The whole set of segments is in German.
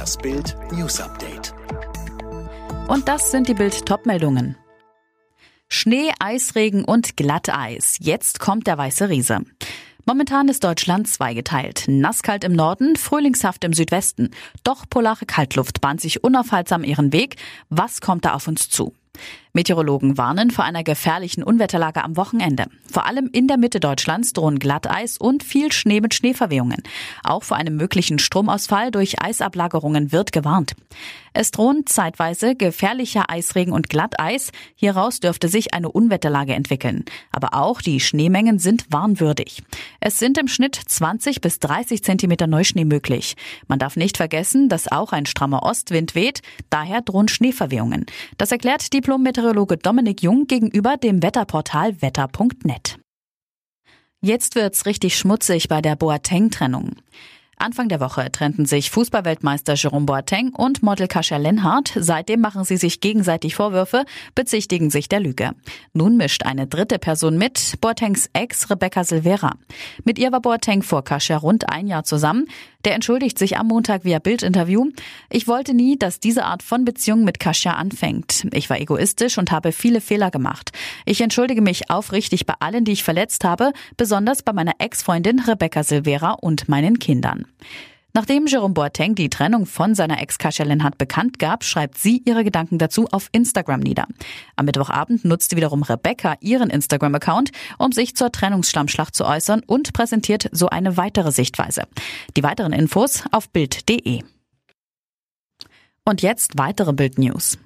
Das Bild News Update. Und das sind die Bild Topmeldungen. Schnee, Eisregen und Glatteis. Jetzt kommt der weiße Riese. Momentan ist Deutschland zweigeteilt. Nasskalt im Norden, frühlingshaft im Südwesten. Doch polare Kaltluft bahnt sich unaufhaltsam ihren Weg. Was kommt da auf uns zu? Meteorologen warnen vor einer gefährlichen Unwetterlage am Wochenende. Vor allem in der Mitte Deutschlands drohen Glatteis und viel Schnee mit Schneeverwehungen. Auch vor einem möglichen Stromausfall durch Eisablagerungen wird gewarnt. Es drohen zeitweise gefährlicher Eisregen und Glatteis. Hieraus dürfte sich eine Unwetterlage entwickeln. Aber auch die Schneemengen sind warnwürdig. Es sind im Schnitt 20 bis 30 Zentimeter Neuschnee möglich. Man darf nicht vergessen, dass auch ein strammer Ostwind weht. Daher drohen Schneeverwehungen. Das erklärt Diplom-Meteorologe Dominik Jung gegenüber dem Wetterportal wetter.net. Jetzt wird's richtig schmutzig bei der Boateng-Trennung. Anfang der Woche trennten sich Fußballweltmeister Jerome Boateng und Model Kasia Lenhardt. Seitdem machen sie sich gegenseitig Vorwürfe, bezichtigen sich der Lüge. Nun mischt eine dritte Person mit, Boatengs Ex Rebecca Silvera. Mit ihr war Boateng vor Kasia rund ein Jahr zusammen. Der entschuldigt sich am Montag via Bildinterview. Ich wollte nie, dass diese Art von Beziehung mit Kasia anfängt. Ich war egoistisch und habe viele Fehler gemacht. Ich entschuldige mich aufrichtig bei allen, die ich verletzt habe, besonders bei meiner Ex-Freundin Rebecca Silvera und meinen Kindern. Nachdem Jerome Boateng die Trennung von seiner Ex Kasia Lenhardt bekannt gab, schreibt sie ihre Gedanken dazu auf Instagram nieder. Am Mittwochabend nutzte wiederum Rebecca ihren Instagram-Account, um sich zur Trennungsschlammschlacht zu äußern und präsentiert so eine weitere Sichtweise. Die weiteren Infos auf Bild.de. Und jetzt weitere Bild-News.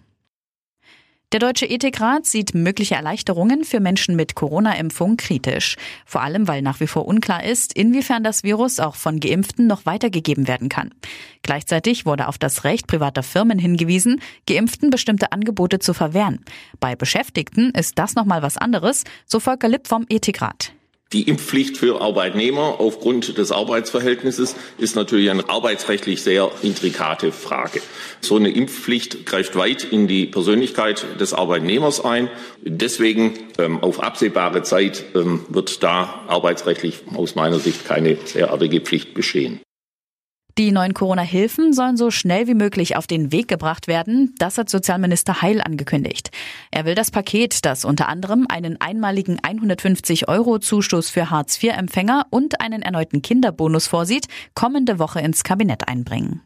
Der Deutsche Ethikrat sieht mögliche Erleichterungen für Menschen mit Corona-Impfung kritisch. Vor allem, weil nach wie vor unklar ist, inwiefern das Virus auch von Geimpften noch weitergegeben werden kann. Gleichzeitig wurde auf das Recht privater Firmen hingewiesen, Geimpften bestimmte Angebote zu verwehren. Bei Beschäftigten ist das nochmal was anderes, so Volker Lipp vom Ethikrat. Die Impfpflicht für Arbeitnehmer aufgrund des Arbeitsverhältnisses ist natürlich eine arbeitsrechtlich sehr intrikate Frage. So eine Impfpflicht greift weit in die Persönlichkeit des Arbeitnehmers ein. Deswegen ähm, auf absehbare Zeit ähm, wird da arbeitsrechtlich aus meiner Sicht keine derartige Pflicht bestehen. Die neuen Corona-Hilfen sollen so schnell wie möglich auf den Weg gebracht werden. Das hat Sozialminister Heil angekündigt. Er will das Paket, das unter anderem einen einmaligen 150 Euro Zuschuss für Hartz-IV-Empfänger und einen erneuten Kinderbonus vorsieht, kommende Woche ins Kabinett einbringen.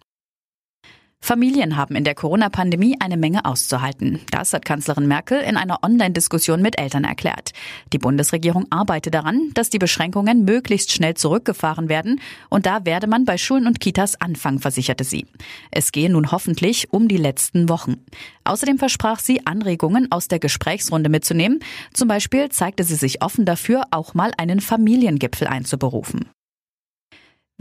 Familien haben in der Corona-Pandemie eine Menge auszuhalten. Das hat Kanzlerin Merkel in einer Online-Diskussion mit Eltern erklärt. Die Bundesregierung arbeite daran, dass die Beschränkungen möglichst schnell zurückgefahren werden. Und da werde man bei Schulen und Kitas anfangen, versicherte sie. Es gehe nun hoffentlich um die letzten Wochen. Außerdem versprach sie, Anregungen aus der Gesprächsrunde mitzunehmen. Zum Beispiel zeigte sie sich offen dafür, auch mal einen Familiengipfel einzuberufen.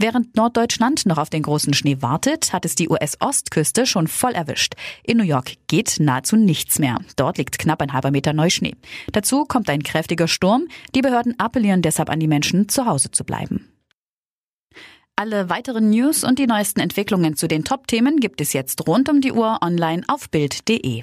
Während Norddeutschland noch auf den großen Schnee wartet, hat es die US-Ostküste schon voll erwischt. In New York geht nahezu nichts mehr. Dort liegt knapp ein halber Meter Neuschnee. Dazu kommt ein kräftiger Sturm. Die Behörden appellieren deshalb an die Menschen, zu Hause zu bleiben. Alle weiteren News und die neuesten Entwicklungen zu den Top-Themen gibt es jetzt rund um die Uhr online auf Bild.de.